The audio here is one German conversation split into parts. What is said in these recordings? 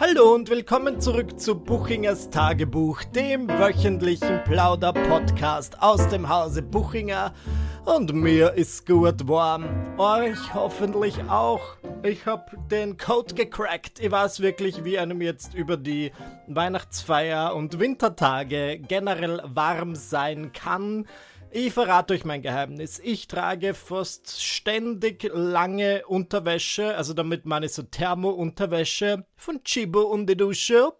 Hallo und willkommen zurück zu Buchingers Tagebuch, dem wöchentlichen Plauder-Podcast aus dem Hause Buchinger. Und mir ist gut warm. Euch hoffentlich auch. Ich hab den Code gecrackt. Ich weiß wirklich, wie einem jetzt über die Weihnachtsfeier und Wintertage generell warm sein kann. Ich verrate euch mein Geheimnis. Ich trage fast ständig lange Unterwäsche, also damit meine ich so Thermo-Unterwäsche von Chibo und die Dusche.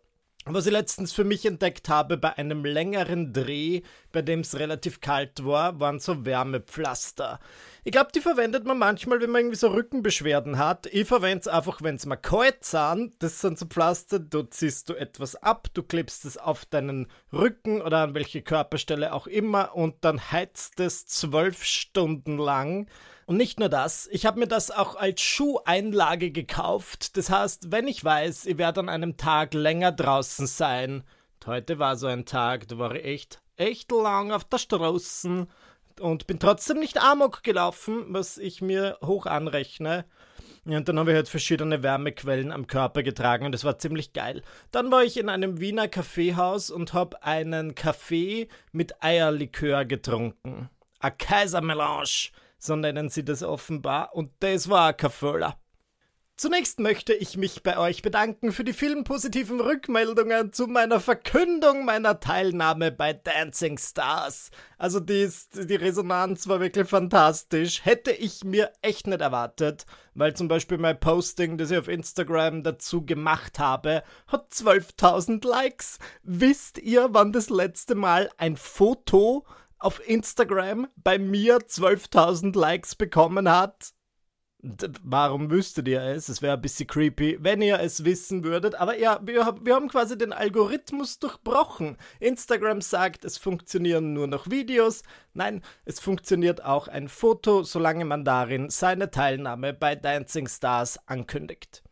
Was ich letztens für mich entdeckt habe bei einem längeren Dreh, bei dem es relativ kalt war, waren so Wärmepflaster. Ich glaube, die verwendet man manchmal, wenn man irgendwie so Rückenbeschwerden hat. Ich verwende es einfach, wenn es mal kalt sind. Das sind so Pflaster, du ziehst du etwas ab, du klebst es auf deinen Rücken oder an welche Körperstelle auch immer und dann heizt es zwölf Stunden lang. Und nicht nur das, ich habe mir das auch als Schuheinlage gekauft. Das heißt, wenn ich weiß, ich werde an einem Tag länger draußen sein. Heute war so ein Tag, da war ich echt, echt lang auf der Straße und bin trotzdem nicht Amok gelaufen, was ich mir hoch anrechne. Und dann habe ich halt verschiedene Wärmequellen am Körper getragen und das war ziemlich geil. Dann war ich in einem Wiener Kaffeehaus und habe einen Kaffee mit Eierlikör getrunken. A Kaisermelange, so nennen sie das offenbar. Und das war ein Kaffeeler. Zunächst möchte ich mich bei euch bedanken für die vielen positiven Rückmeldungen zu meiner Verkündung meiner Teilnahme bei Dancing Stars. Also die, die Resonanz war wirklich fantastisch. Hätte ich mir echt nicht erwartet, weil zum Beispiel mein Posting, das ich auf Instagram dazu gemacht habe, hat 12.000 Likes. Wisst ihr, wann das letzte Mal ein Foto auf Instagram bei mir 12.000 Likes bekommen hat? Warum wüsstet ihr es? Es wäre ein bisschen creepy, wenn ihr es wissen würdet. Aber ja, wir, wir haben quasi den Algorithmus durchbrochen. Instagram sagt, es funktionieren nur noch Videos. Nein, es funktioniert auch ein Foto, solange man darin seine Teilnahme bei Dancing Stars ankündigt.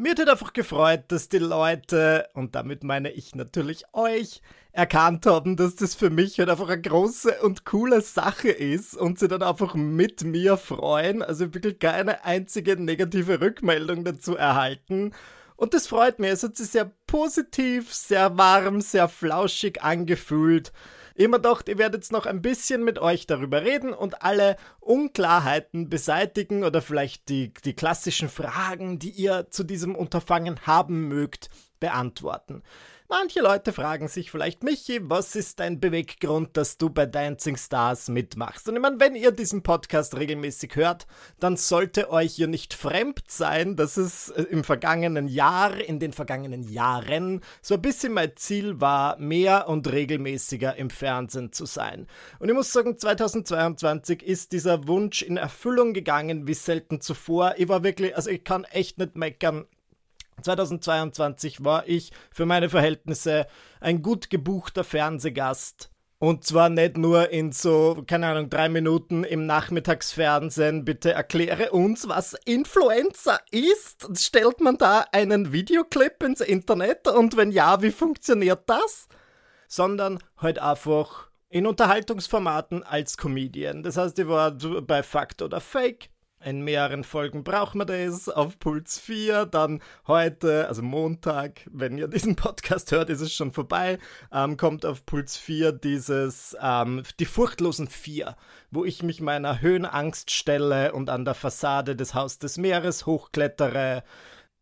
Mir hat einfach gefreut, dass die Leute, und damit meine ich natürlich euch, erkannt haben, dass das für mich halt einfach eine große und coole Sache ist und sie dann einfach mit mir freuen. Also wirklich keine einzige negative Rückmeldung dazu erhalten. Und das freut mich. Es hat sich sehr positiv, sehr warm, sehr flauschig angefühlt immer gedacht, ich werde jetzt noch ein bisschen mit euch darüber reden und alle Unklarheiten beseitigen oder vielleicht die, die klassischen Fragen, die ihr zu diesem Unterfangen haben mögt, beantworten. Manche Leute fragen sich vielleicht, Michi, was ist dein Beweggrund, dass du bei Dancing Stars mitmachst? Und ich meine, wenn ihr diesen Podcast regelmäßig hört, dann sollte euch hier nicht fremd sein, dass es äh, im vergangenen Jahr, in den vergangenen Jahren, so ein bisschen mein Ziel war, mehr und regelmäßiger im Fernsehen zu sein. Und ich muss sagen, 2022 ist dieser Wunsch in Erfüllung gegangen wie selten zuvor. Ich war wirklich, also ich kann echt nicht meckern. 2022 war ich für meine Verhältnisse ein gut gebuchter Fernsehgast. Und zwar nicht nur in so, keine Ahnung, drei Minuten im Nachmittagsfernsehen. Bitte erkläre uns, was Influencer ist. Stellt man da einen Videoclip ins Internet? Und wenn ja, wie funktioniert das? Sondern halt einfach in Unterhaltungsformaten als Comedian. Das heißt, ich war bei Fact oder Fake, in mehreren Folgen brauchen wir das auf Puls 4. Dann heute, also Montag, wenn ihr diesen Podcast hört, ist es schon vorbei. Ähm, kommt auf Puls 4 dieses, ähm, die furchtlosen vier, wo ich mich meiner Höhenangst stelle und an der Fassade des Haus des Meeres hochklettere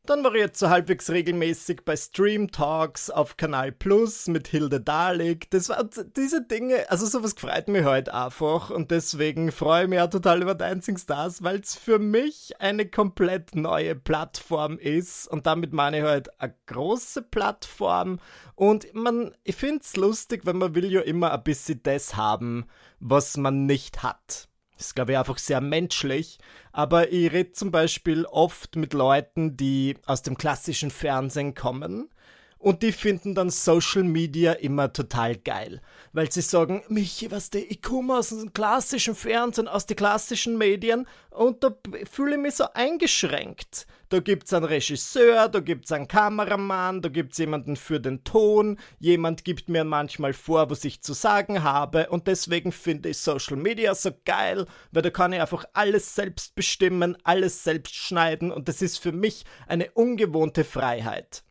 dann war ich jetzt so halbwegs regelmäßig bei Stream Talks auf Kanal Plus mit Hilde Dalig. Das war diese Dinge, also sowas freut mich heute halt einfach und deswegen freue ich mich auch total über Dancing Stars, weil es für mich eine komplett neue Plattform ist und damit meine ich halt eine große Plattform und man, ich finde es lustig, weil man will ja immer ein bisschen das haben, was man nicht hat. Ist, glaube ich, einfach sehr menschlich. Aber ich rede zum Beispiel oft mit Leuten, die aus dem klassischen Fernsehen kommen und die finden dann Social Media immer total geil, weil sie sagen, Michi, was der, ich komme aus dem klassischen Fernsehen, aus den klassischen Medien und da fühle ich mich so eingeschränkt. Da gibt es einen Regisseur, da gibt es einen Kameramann, da gibt es jemanden für den Ton, jemand gibt mir manchmal vor, was ich zu sagen habe und deswegen finde ich Social Media so geil, weil da kann ich einfach alles selbst bestimmen, alles selbst schneiden und das ist für mich eine ungewohnte Freiheit.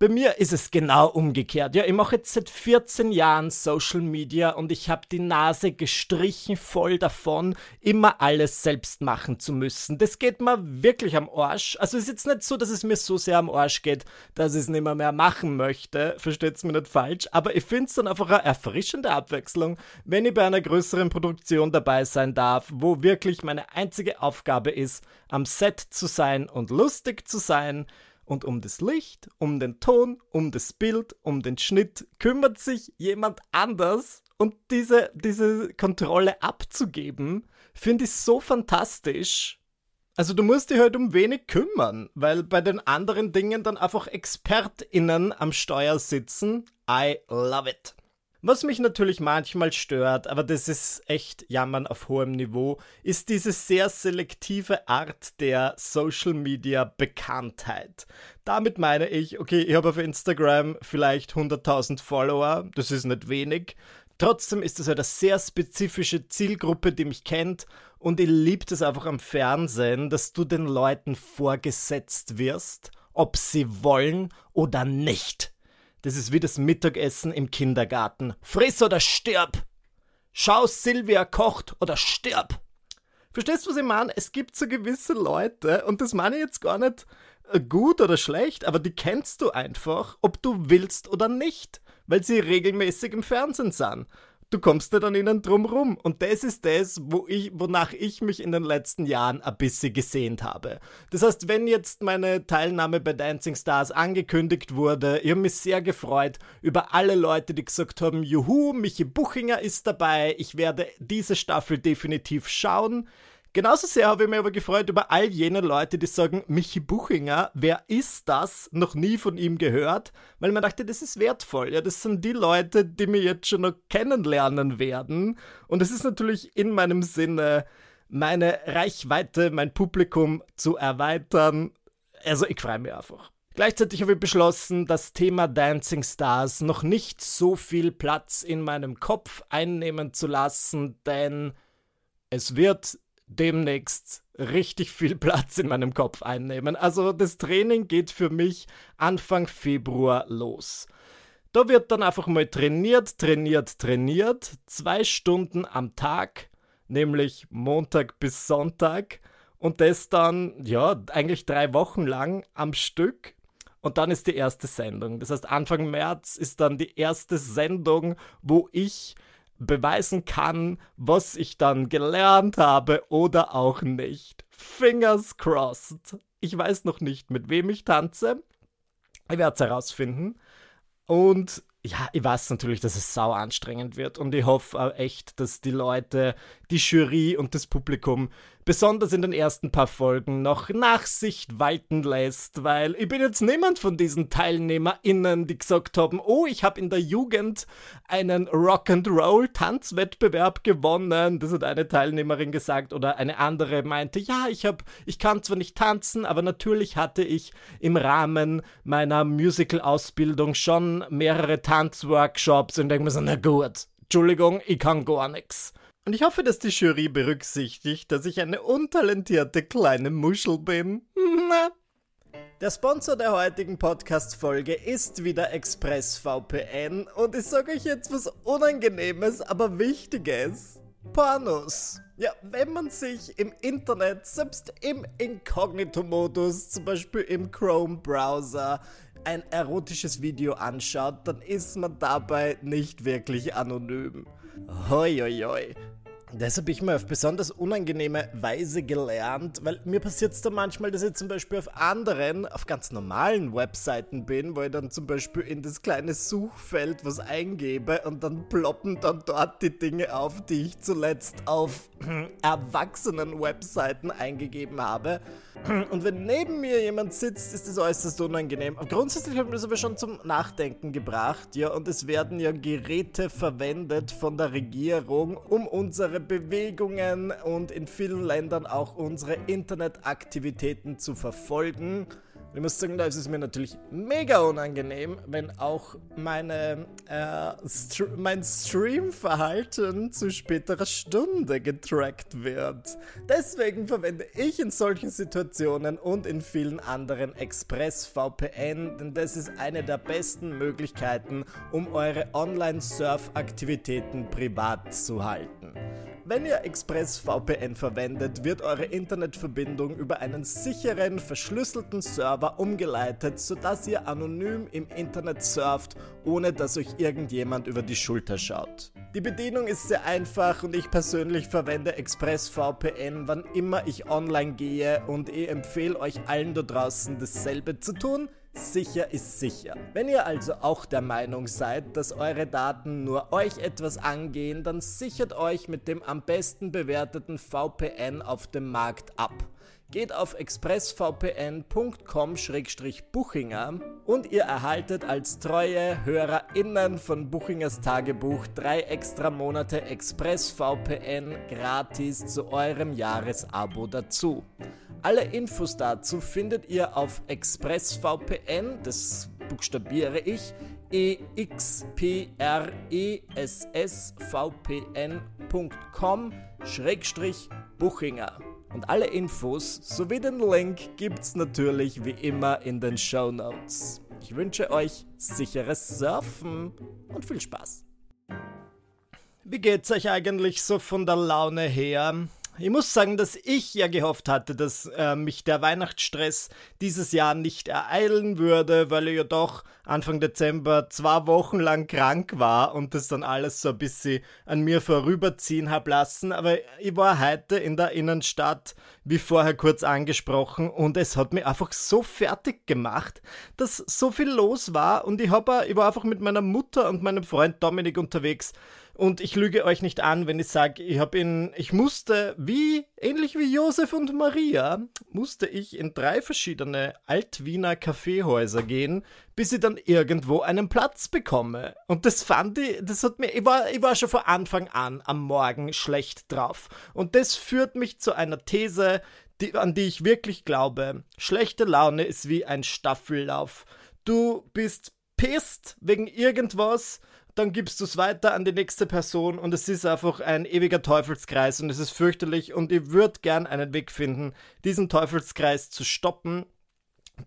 Bei mir ist es genau umgekehrt. Ja, ich mache jetzt seit 14 Jahren Social Media und ich habe die Nase gestrichen voll davon, immer alles selbst machen zu müssen. Das geht mir wirklich am Arsch. Also es ist jetzt nicht so, dass es mir so sehr am Arsch geht, dass ich es nicht mehr, mehr machen möchte. Versteht's mir nicht falsch. Aber ich finde es dann einfach eine erfrischende Abwechslung, wenn ich bei einer größeren Produktion dabei sein darf, wo wirklich meine einzige Aufgabe ist, am Set zu sein und lustig zu sein und um das Licht, um den Ton, um das Bild, um den Schnitt kümmert sich jemand anders. Und diese, diese Kontrolle abzugeben, finde ich so fantastisch. Also du musst dich halt um wenig kümmern, weil bei den anderen Dingen dann einfach ExpertInnen am Steuer sitzen. I love it. Was mich natürlich manchmal stört, aber das ist echt Jammern auf hohem Niveau, ist diese sehr selektive Art der Social Media Bekanntheit. Damit meine ich, okay, ich habe auf Instagram vielleicht 100.000 Follower, das ist nicht wenig. Trotzdem ist es halt eine sehr spezifische Zielgruppe, die mich kennt und ich liebe es einfach am Fernsehen, dass du den Leuten vorgesetzt wirst, ob sie wollen oder nicht. Das ist wie das Mittagessen im Kindergarten. Friss oder stirb! Schau, Silvia kocht oder stirb! Verstehst du, was ich meine? Es gibt so gewisse Leute, und das meine ich jetzt gar nicht äh, gut oder schlecht, aber die kennst du einfach, ob du willst oder nicht, weil sie regelmäßig im Fernsehen sind du kommst nicht an ihnen drum rum. Und das ist das, wo ich, wonach ich mich in den letzten Jahren ein bisschen gesehnt habe. Das heißt, wenn jetzt meine Teilnahme bei Dancing Stars angekündigt wurde, ich habe mich sehr gefreut über alle Leute, die gesagt haben, juhu, Michi Buchinger ist dabei, ich werde diese Staffel definitiv schauen. Genauso sehr habe ich mich aber gefreut über all jene Leute, die sagen, Michi Buchinger, wer ist das? Noch nie von ihm gehört, weil man dachte, das ist wertvoll. Ja, das sind die Leute, die mir jetzt schon noch kennenlernen werden. Und es ist natürlich in meinem Sinne, meine Reichweite, mein Publikum zu erweitern. Also ich freue mich einfach. Gleichzeitig habe ich beschlossen, das Thema Dancing Stars noch nicht so viel Platz in meinem Kopf einnehmen zu lassen, denn es wird demnächst richtig viel Platz in meinem Kopf einnehmen. Also das Training geht für mich Anfang Februar los. Da wird dann einfach mal trainiert, trainiert, trainiert. Zwei Stunden am Tag, nämlich Montag bis Sonntag. Und das dann, ja, eigentlich drei Wochen lang am Stück. Und dann ist die erste Sendung. Das heißt, Anfang März ist dann die erste Sendung, wo ich beweisen kann, was ich dann gelernt habe oder auch nicht. Fingers crossed. Ich weiß noch nicht, mit wem ich tanze. Ich werde es herausfinden. Und ja, ich weiß natürlich, dass es sau anstrengend wird und ich hoffe echt, dass die Leute, die Jury und das Publikum besonders in den ersten paar Folgen noch Nachsicht walten lässt, weil ich bin jetzt niemand von diesen TeilnehmerInnen, die gesagt haben, oh, ich habe in der Jugend einen Rock'n'Roll Tanzwettbewerb gewonnen. Das hat eine Teilnehmerin gesagt oder eine andere meinte, ja, ich habe, ich kann zwar nicht tanzen, aber natürlich hatte ich im Rahmen meiner Musical-Ausbildung schon mehrere Tanzworkshops und denke mir so, na gut, Entschuldigung, ich kann gar nichts. Und ich hoffe, dass die Jury berücksichtigt, dass ich eine untalentierte kleine Muschel bin. Der Sponsor der heutigen Podcast-Folge ist wieder ExpressVPN und ich sage euch jetzt was Unangenehmes, aber Wichtiges. Pornos. Ja, wenn man sich im Internet, selbst im Inkognito-Modus, zum Beispiel im Chrome-Browser, ein erotisches Video anschaut, dann ist man dabei nicht wirklich anonym. Hoi, hoi, hoi. Deshalb habe ich mal auf besonders unangenehme Weise gelernt, weil mir passiert es da manchmal, dass ich zum Beispiel auf anderen, auf ganz normalen Webseiten bin, wo ich dann zum Beispiel in das kleine Suchfeld was eingebe und dann ploppen dann dort die Dinge auf, die ich zuletzt auf erwachsenen Webseiten eingegeben habe. Und wenn neben mir jemand sitzt, ist das äußerst unangenehm. Grundsätzlich hat mir das aber schon zum Nachdenken gebracht, ja, und es werden ja Geräte verwendet von der Regierung, um unsere Bewegungen und in vielen Ländern auch unsere Internetaktivitäten zu verfolgen. Ich muss sagen, da ist es mir natürlich mega unangenehm, wenn auch meine, äh, St mein Streamverhalten zu späterer Stunde getrackt wird. Deswegen verwende ich in solchen Situationen und in vielen anderen ExpressVPN, denn das ist eine der besten Möglichkeiten, um eure Online-Surf-Aktivitäten privat zu halten. Wenn ihr ExpressVPN verwendet, wird eure Internetverbindung über einen sicheren, verschlüsselten Server umgeleitet, sodass ihr anonym im Internet surft, ohne dass euch irgendjemand über die Schulter schaut. Die Bedienung ist sehr einfach und ich persönlich verwende ExpressVPN, wann immer ich online gehe und ich empfehle euch allen da draußen dasselbe zu tun. Sicher ist sicher. Wenn ihr also auch der Meinung seid, dass eure Daten nur euch etwas angehen, dann sichert euch mit dem am besten bewerteten VPN auf dem Markt ab. Geht auf expressvpn.com-buchinger und ihr erhaltet als treue HörerInnen von Buchingers Tagebuch drei extra Monate ExpressVPN gratis zu eurem Jahresabo dazu. Alle Infos dazu findet ihr auf ExpressVPN, das buchstabiere ich, expressvpn.com Schrägstrich Buchinger. Und alle Infos sowie den Link gibt's natürlich wie immer in den Show Notes. Ich wünsche euch sicheres Surfen und viel Spaß. Wie geht's euch eigentlich so von der Laune her? Ich muss sagen, dass ich ja gehofft hatte, dass äh, mich der Weihnachtsstress dieses Jahr nicht ereilen würde, weil ich ja doch Anfang Dezember zwei Wochen lang krank war und das dann alles so ein bisschen an mir vorüberziehen habe lassen. Aber ich war heute in der Innenstadt, wie vorher kurz angesprochen, und es hat mich einfach so fertig gemacht, dass so viel los war und ich, hab, ich war einfach mit meiner Mutter und meinem Freund Dominik unterwegs und ich lüge euch nicht an, wenn ich sage, ich habe in, ich musste, wie, ähnlich wie Josef und Maria, musste ich in drei verschiedene Altwiener Kaffeehäuser gehen, bis ich dann irgendwo einen Platz bekomme. Und das fand ich, das hat mir, ich war, ich war schon von Anfang an am Morgen schlecht drauf. Und das führt mich zu einer These, die, an die ich wirklich glaube. Schlechte Laune ist wie ein Staffellauf. Du bist pisst wegen irgendwas, dann gibst du es weiter an die nächste Person und es ist einfach ein ewiger Teufelskreis und es ist fürchterlich und ich würde gern einen Weg finden, diesen Teufelskreis zu stoppen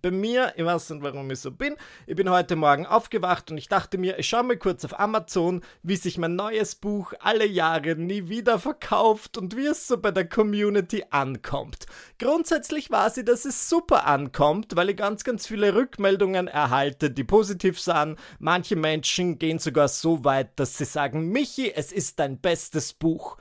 bei mir, ich weiß nicht, warum ich so bin, ich bin heute Morgen aufgewacht und ich dachte mir, ich schaue mal kurz auf Amazon, wie sich mein neues Buch alle Jahre nie wieder verkauft und wie es so bei der Community ankommt. Grundsätzlich war sie, dass es super ankommt, weil ich ganz, ganz viele Rückmeldungen erhalte, die positiv sind. Manche Menschen gehen sogar so weit, dass sie sagen, Michi, es ist dein bestes Buch.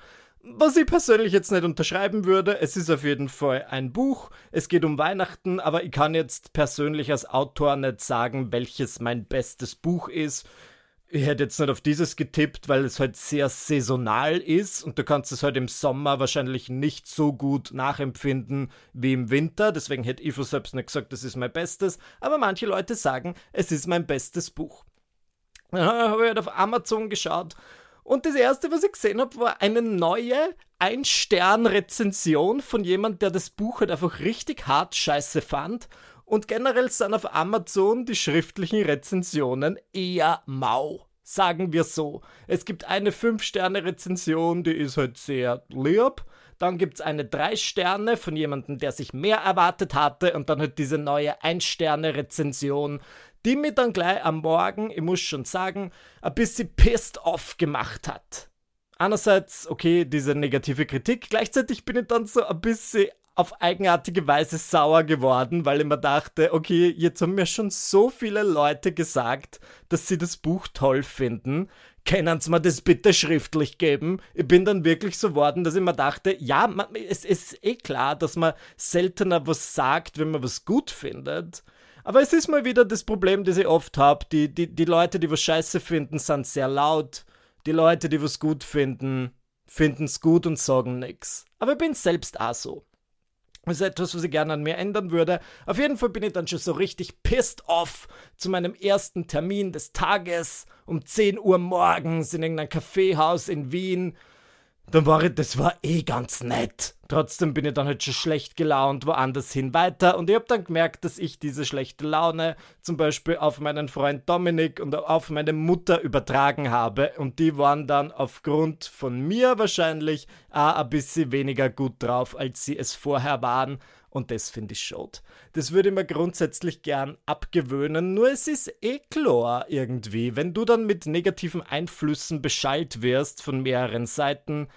Was ich persönlich jetzt nicht unterschreiben würde, es ist auf jeden Fall ein Buch, es geht um Weihnachten, aber ich kann jetzt persönlich als Autor nicht sagen, welches mein bestes Buch ist. Ich hätte jetzt nicht auf dieses getippt, weil es halt sehr saisonal ist und du kannst es halt im Sommer wahrscheinlich nicht so gut nachempfinden wie im Winter. Deswegen hätte für selbst nicht gesagt, das ist mein bestes. Aber manche Leute sagen, es ist mein bestes Buch. Dann habe ich halt auf Amazon geschaut und das erste, was ich gesehen habe, war eine neue Ein-Stern-Rezension von jemand, der das Buch halt einfach richtig hart scheiße fand. Und generell sind auf Amazon die schriftlichen Rezensionen eher mau. Sagen wir so. Es gibt eine 5-Sterne-Rezension, die ist halt sehr lieb. Dann gibt es eine 3 Sterne von jemandem, der sich mehr erwartet hatte. Und dann halt diese neue 1-Sterne-Rezension, die mir dann gleich am Morgen, ich muss schon sagen, ein bisschen pissed off gemacht hat. Einerseits, okay, diese negative Kritik, gleichzeitig bin ich dann so ein bisschen auf eigenartige Weise sauer geworden, weil ich mir dachte, okay, jetzt haben mir schon so viele Leute gesagt, dass sie das Buch toll finden. Können Sie mir das bitte schriftlich geben? Ich bin dann wirklich so worden, dass ich mir dachte, ja, man, es ist eh klar, dass man seltener was sagt, wenn man was gut findet. Aber es ist mal wieder das Problem, das ich oft habe. Die, die, die Leute, die was scheiße finden, sind sehr laut. Die Leute, die was gut finden, finden es gut und sagen nichts. Aber ich bin selbst auch so. Das ist etwas, was ich gerne an mir ändern würde. Auf jeden Fall bin ich dann schon so richtig pissed off zu meinem ersten Termin des Tages um 10 Uhr morgens in irgendeinem Kaffeehaus in Wien dann war ich, das war eh ganz nett. Trotzdem bin ich dann halt schon schlecht gelaunt woanders hin weiter. Und ich habe dann gemerkt, dass ich diese schlechte Laune zum Beispiel auf meinen Freund Dominik und auf meine Mutter übertragen habe. Und die waren dann aufgrund von mir wahrscheinlich auch ein bisschen weniger gut drauf, als sie es vorher waren und das finde ich schade. Das würde ich mir grundsätzlich gern abgewöhnen, nur es ist eh klar irgendwie. Wenn du dann mit negativen Einflüssen beschallt wirst von mehreren Seiten,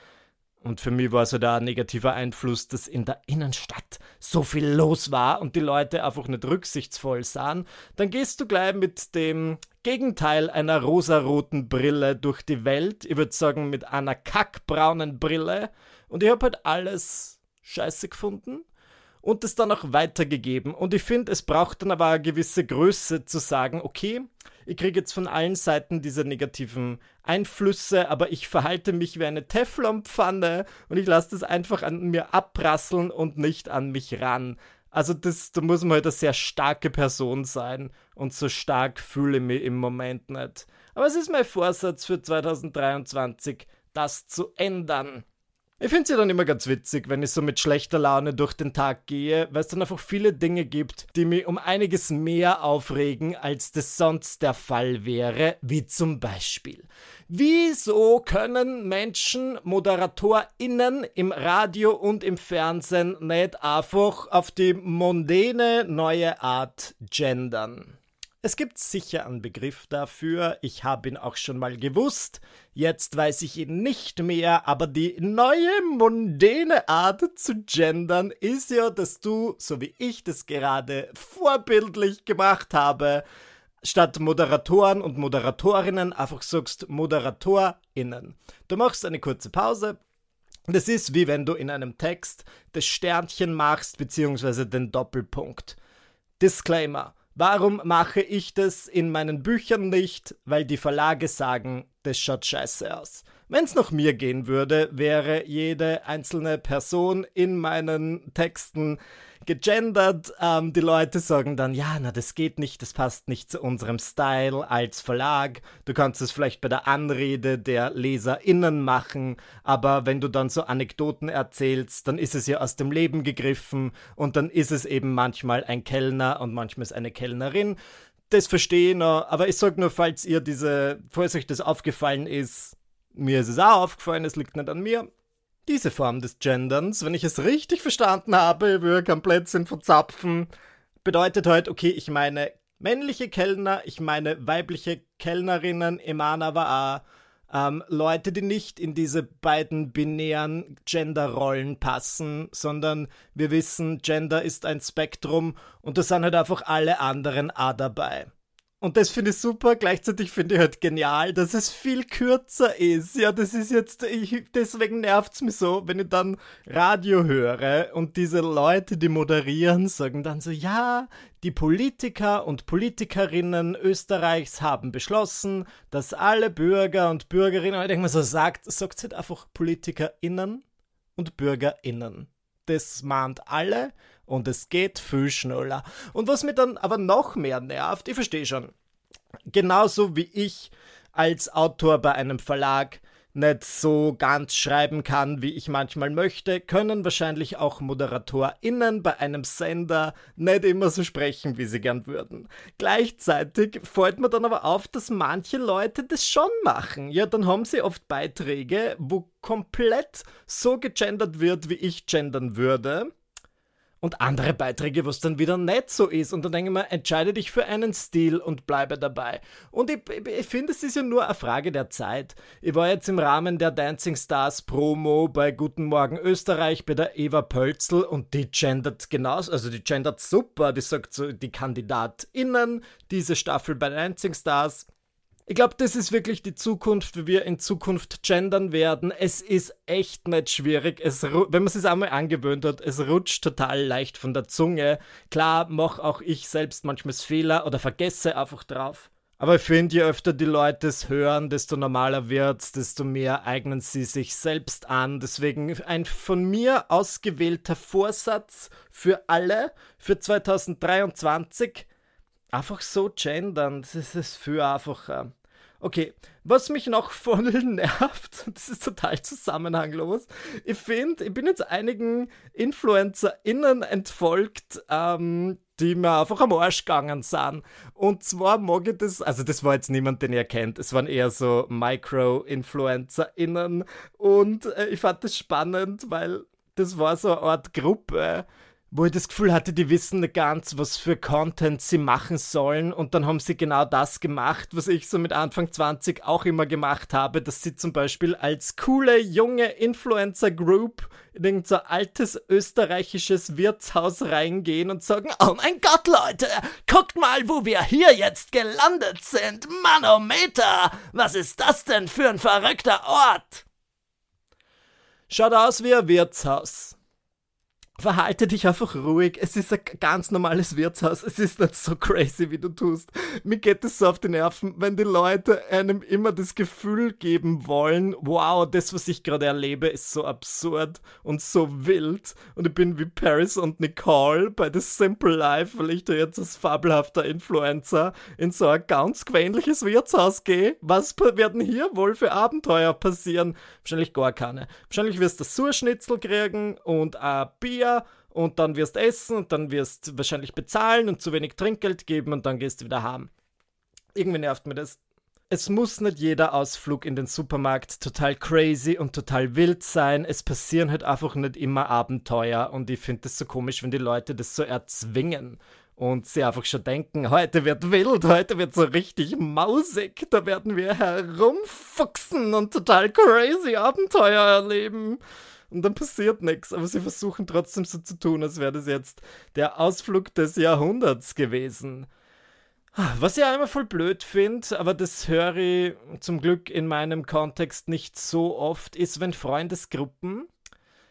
und für mich war so ein negativer Einfluss, dass in der Innenstadt so viel los war und die Leute einfach nicht rücksichtsvoll sahen, dann gehst du gleich mit dem Gegenteil einer rosaroten Brille durch die Welt. Ich würde sagen, mit einer kackbraunen Brille. Und ich habe halt alles scheiße gefunden und es dann auch weitergegeben. Und ich finde, es braucht dann aber eine gewisse Größe zu sagen, okay, ich kriege jetzt von allen Seiten diese negativen Einflüsse, aber ich verhalte mich wie eine Teflonpfanne und ich lasse das einfach an mir abprasseln und nicht an mich ran. Also das, da muss man halt eine sehr starke Person sein und so stark fühle ich mich im Moment nicht. Aber es ist mein Vorsatz für 2023, das zu ändern. Ich finde es ja dann immer ganz witzig, wenn ich so mit schlechter Laune durch den Tag gehe, weil es dann einfach viele Dinge gibt, die mich um einiges mehr aufregen, als das sonst der Fall wäre, wie zum Beispiel. Wieso können Menschen, ModeratorInnen im Radio und im Fernsehen nicht einfach auf die mondäne neue Art gendern? Es gibt sicher einen Begriff dafür, ich habe ihn auch schon mal gewusst, jetzt weiß ich ihn nicht mehr, aber die neue mundäne Art zu gendern ist ja, dass du, so wie ich das gerade vorbildlich gemacht habe, statt Moderatoren und Moderatorinnen einfach sagst ModeratorInnen. Du machst eine kurze Pause, das ist wie wenn du in einem Text das Sternchen machst, beziehungsweise den Doppelpunkt. Disclaimer. Warum mache ich das in meinen Büchern nicht? Weil die Verlage sagen, das schaut scheiße aus. Wenn es nach mir gehen würde, wäre jede einzelne Person in meinen Texten gegendert. Ähm, die Leute sagen dann, ja, na, das geht nicht, das passt nicht zu unserem Style als Verlag. Du kannst es vielleicht bei der Anrede der LeserInnen machen, aber wenn du dann so Anekdoten erzählst, dann ist es ja aus dem Leben gegriffen und dann ist es eben manchmal ein Kellner und manchmal ist eine Kellnerin. Das verstehe ich noch, aber ich sage nur, falls ihr diese, falls euch das aufgefallen ist, mir ist es auch aufgefallen, es liegt nicht an mir. Diese Form des Genderns, wenn ich es richtig verstanden habe, wir komplett sind von Zapfen, bedeutet halt, okay, ich meine männliche Kellner, ich meine weibliche Kellnerinnen, Emana war ähm, Leute, die nicht in diese beiden binären Genderrollen passen, sondern wir wissen, Gender ist ein Spektrum und da sind halt einfach alle anderen A dabei. Und das finde ich super. Gleichzeitig finde ich halt genial, dass es viel kürzer ist. Ja, das ist jetzt, ich, deswegen nervt es mich so, wenn ich dann Radio höre und diese Leute, die moderieren, sagen dann so, ja, die Politiker und Politikerinnen Österreichs haben beschlossen, dass alle Bürger und Bürgerinnen, ich denke mal so, sagt, sagt halt einfach PolitikerInnen und BürgerInnen. Das mahnt alle und es geht viel schneller. Und was mir dann aber noch mehr nervt, ich verstehe schon, genauso wie ich als Autor bei einem Verlag nicht so ganz schreiben kann, wie ich manchmal möchte, können wahrscheinlich auch ModeratorInnen bei einem Sender nicht immer so sprechen, wie sie gern würden. Gleichzeitig fällt mir dann aber auf, dass manche Leute das schon machen. Ja, dann haben sie oft Beiträge, wo komplett so gegendert wird, wie ich gendern würde und andere Beiträge, was dann wieder nicht so ist. Und dann denke ich mir, entscheide dich für einen Stil und bleibe dabei. Und ich, ich finde, es ist ja nur eine Frage der Zeit. Ich war jetzt im Rahmen der Dancing Stars Promo bei Guten Morgen Österreich bei der Eva Pölzl und die gendert genauso, also die gendert super. Die sagt so, die KandidatInnen, diese Staffel bei Dancing Stars ich glaube, das ist wirklich die Zukunft, wie wir in Zukunft gendern werden. Es ist echt nicht schwierig. Es, wenn man es einmal angewöhnt hat, es rutscht total leicht von der Zunge. Klar, mache auch ich selbst manchmal Fehler oder vergesse einfach drauf. Aber ich finde, je öfter die Leute es hören, desto normaler wird es, desto mehr eignen sie sich selbst an. Deswegen ein von mir ausgewählter Vorsatz für alle für 2023. Einfach so gendern, das ist für einfacher. Okay, was mich noch voll nervt, das ist total zusammenhanglos. Ich finde, ich bin jetzt einigen InfluencerInnen entfolgt, ähm, die mir einfach am Arsch gegangen sind. Und zwar mag ich das, also das war jetzt niemand, den ihr kennt. Es waren eher so Micro-InfluencerInnen. Und äh, ich fand das spannend, weil das war so eine Art Gruppe, wo ich das Gefühl hatte, die wissen nicht ganz, was für Content sie machen sollen. Und dann haben sie genau das gemacht, was ich so mit Anfang 20 auch immer gemacht habe, dass sie zum Beispiel als coole junge Influencer-Group in irgendein so altes österreichisches Wirtshaus reingehen und sagen, oh mein Gott, Leute, guckt mal, wo wir hier jetzt gelandet sind. Manometer, was ist das denn für ein verrückter Ort? Schaut aus wie ein Wirtshaus verhalte dich einfach ruhig. Es ist ein ganz normales Wirtshaus. Es ist nicht so crazy, wie du tust. Mir geht es so auf die Nerven, wenn die Leute einem immer das Gefühl geben wollen, wow, das, was ich gerade erlebe, ist so absurd und so wild. Und ich bin wie Paris und Nicole bei The Simple Life, weil ich da jetzt als fabelhafter Influencer in so ein ganz gewöhnliches Wirtshaus gehe. Was werden hier wohl für Abenteuer passieren? Wahrscheinlich gar keine. Wahrscheinlich wirst du Surschnitzel kriegen und ein Bier und dann wirst essen und dann wirst wahrscheinlich bezahlen und zu wenig Trinkgeld geben und dann gehst du wieder heim. Irgendwie nervt mir das. Es muss nicht jeder Ausflug in den Supermarkt total crazy und total wild sein. Es passieren halt einfach nicht immer Abenteuer und ich finde das so komisch, wenn die Leute das so erzwingen und sie einfach schon denken, heute wird wild, heute wird so richtig mausig, da werden wir herumfuchsen und total crazy Abenteuer erleben und dann passiert nichts. Aber sie versuchen trotzdem so zu tun, als wäre das jetzt der Ausflug des Jahrhunderts gewesen. Was ich einmal voll blöd finde, aber das höre ich zum Glück in meinem Kontext nicht so oft, ist, wenn Freundesgruppen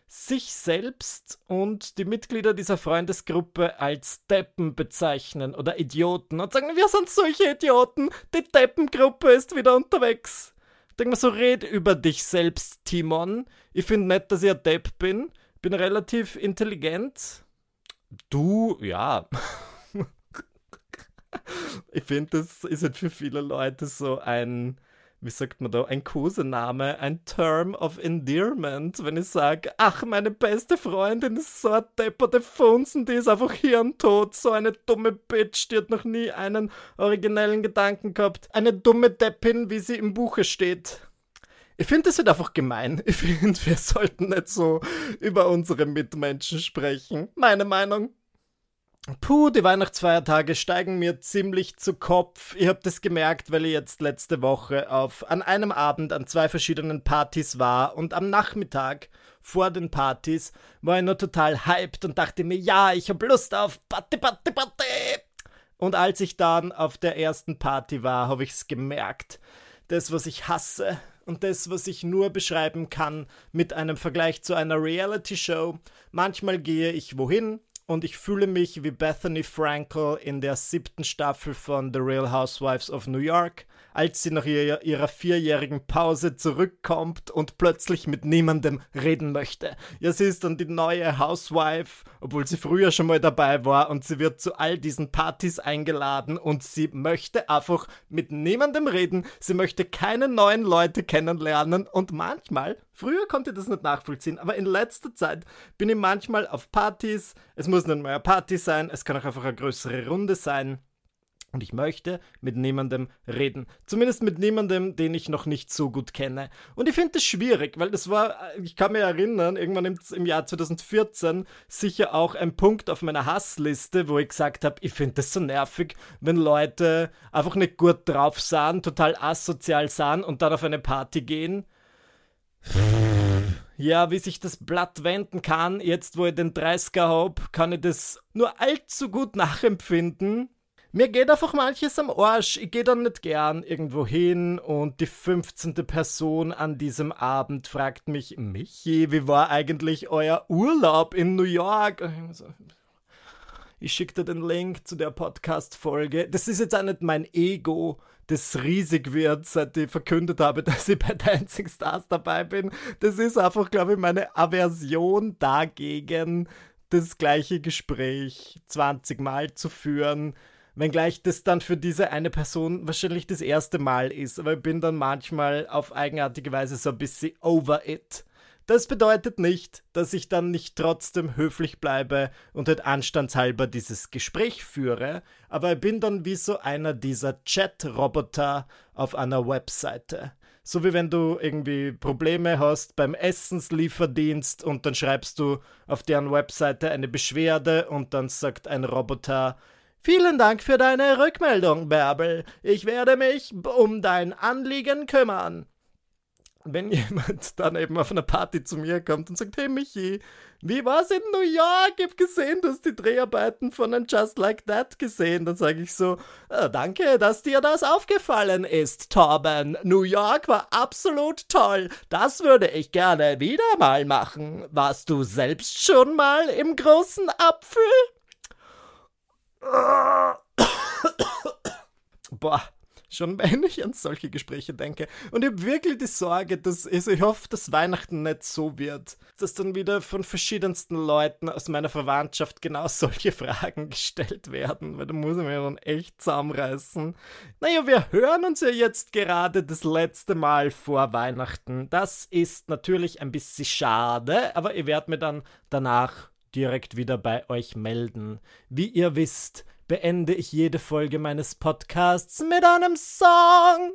sich selbst und die Mitglieder dieser Freundesgruppe als Deppen bezeichnen oder Idioten und sagen, wir sind solche Idioten, die Deppengruppe ist wieder unterwegs. Denk mal so, red über dich selbst, Timon. Ich finde nicht, dass ich ein Depp bin. Bin relativ intelligent. Du, ja. ich finde, das ist halt für viele Leute so ein wie sagt man da, ein Kosename, ein Term of Endearment, wenn ich sage, ach, meine beste Freundin ist so eine depperte Funzen, die ist einfach hirntot, so eine dumme Bitch, die hat noch nie einen originellen Gedanken gehabt. Eine dumme Deppin, wie sie im Buche steht. Ich finde das halt einfach gemein. Ich finde, wir sollten nicht so über unsere Mitmenschen sprechen. Meine Meinung. Puh, die Weihnachtsfeiertage steigen mir ziemlich zu Kopf. Ich habe das gemerkt, weil ich jetzt letzte Woche auf an einem Abend an zwei verschiedenen Partys war und am Nachmittag vor den Partys war ich nur total hyped und dachte mir, ja, ich habe Lust auf Party, Party, Party. Und als ich dann auf der ersten Party war, habe ich es gemerkt. Das, was ich hasse und das, was ich nur beschreiben kann mit einem Vergleich zu einer Reality-Show. Manchmal gehe ich wohin und ich fühle mich wie Bethany Frankel in der siebten Staffel von The Real Housewives of New York, als sie nach ihrer, ihrer vierjährigen Pause zurückkommt und plötzlich mit niemandem reden möchte. Ja, sie ist dann die neue Housewife, obwohl sie früher schon mal dabei war und sie wird zu all diesen Partys eingeladen und sie möchte einfach mit niemandem reden, sie möchte keine neuen Leute kennenlernen und manchmal, früher konnte ich das nicht nachvollziehen, aber in letzter Zeit bin ich manchmal auf Partys, es muss nicht mehr eine Party sein, es kann auch einfach eine größere Runde sein und ich möchte mit niemandem reden. Zumindest mit niemandem, den ich noch nicht so gut kenne. Und ich finde das schwierig, weil das war, ich kann mich erinnern, irgendwann im, im Jahr 2014 sicher auch ein Punkt auf meiner Hassliste, wo ich gesagt habe, ich finde das so nervig, wenn Leute einfach nicht gut drauf sahen, total asozial sahen und dann auf eine Party gehen. Ja, wie sich das Blatt wenden kann, jetzt wo ich den 30er habe, kann ich das nur allzu gut nachempfinden mir geht einfach manches am Arsch. Ich gehe dann nicht gern irgendwo hin und die 15. Person an diesem Abend fragt mich, Michi, wie war eigentlich euer Urlaub in New York? Ich schicke dir den Link zu der Podcast-Folge. Das ist jetzt auch nicht mein Ego, das riesig wird, seit ich verkündet habe, dass ich bei Dancing Stars dabei bin. Das ist einfach, glaube ich, meine Aversion dagegen, das gleiche Gespräch 20 Mal zu führen Wenngleich das dann für diese eine Person wahrscheinlich das erste Mal ist. Aber ich bin dann manchmal auf eigenartige Weise so ein bisschen over it. Das bedeutet nicht, dass ich dann nicht trotzdem höflich bleibe und halt anstandshalber dieses Gespräch führe, aber ich bin dann wie so einer dieser Chat-Roboter auf einer Webseite. So wie wenn du irgendwie Probleme hast beim Essenslieferdienst und dann schreibst du auf deren Webseite eine Beschwerde und dann sagt ein Roboter, Vielen Dank für deine Rückmeldung, Bärbel. Ich werde mich um dein Anliegen kümmern wenn jemand dann eben auf einer Party zu mir kommt und sagt, hey Michi, wie war's in New York? Ich hab gesehen, du hast die Dreharbeiten von einem Just Like That gesehen. Dann sage ich so, oh, danke, dass dir das aufgefallen ist, Torben. New York war absolut toll. Das würde ich gerne wieder mal machen. Warst du selbst schon mal im großen Apfel? Boah, Schon wenn ich an solche Gespräche denke. Und ich habe wirklich die Sorge, dass also ich hoffe, dass Weihnachten nicht so wird, dass dann wieder von verschiedensten Leuten aus meiner Verwandtschaft genau solche Fragen gestellt werden, weil da muss ich mir dann echt zusammenreißen. Naja, wir hören uns ja jetzt gerade das letzte Mal vor Weihnachten. Das ist natürlich ein bisschen schade, aber ihr werdet mir dann danach direkt wieder bei euch melden. Wie ihr wisst, beende ich jede Folge meines Podcasts mit einem Song.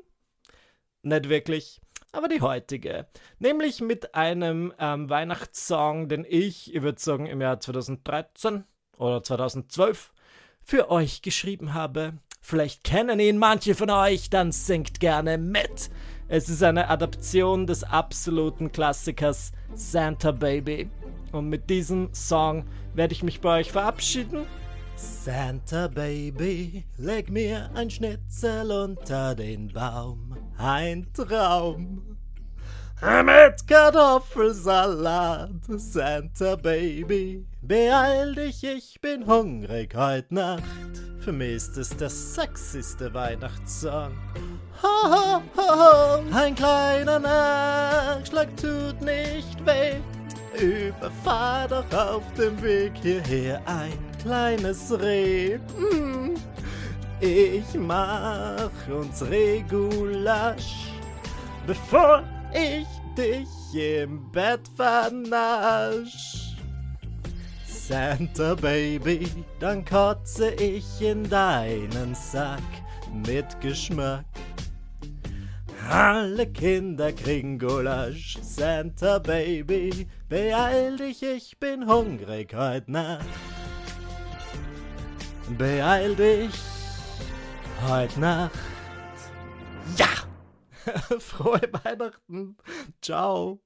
Nicht wirklich, aber die heutige. Nämlich mit einem ähm, Weihnachtssong, den ich, ich würde sagen, im Jahr 2013 oder 2012 für euch geschrieben habe. Vielleicht kennen ihn manche von euch, dann singt gerne mit. Es ist eine Adaption des absoluten Klassikers Santa Baby. Und mit diesem Song werde ich mich bei euch verabschieden Santa Baby, leg mir ein Schnitzel unter den Baum, ein Traum. Mit Kartoffelsalat, Santa Baby, beeil dich, ich bin hungrig heut Nacht. Für mich ist es der sexyste Weihnachtssong. Ho, ho, ho, ho. Ein kleiner Nachschlag tut nicht weh. Überfahr doch auf dem Weg hierher ein kleines Reh. Hm. Ich mach uns Regulasch, bevor ich dich im Bett vernasch. Santa Baby, dann kotze ich in deinen Sack mit Geschmack. Alle Kinder kriegen Gulasch, Santa Baby, beeil dich, ich bin hungrig heut Nacht. Beeil dich heut Nacht. Ja! Frohe Weihnachten. Ciao.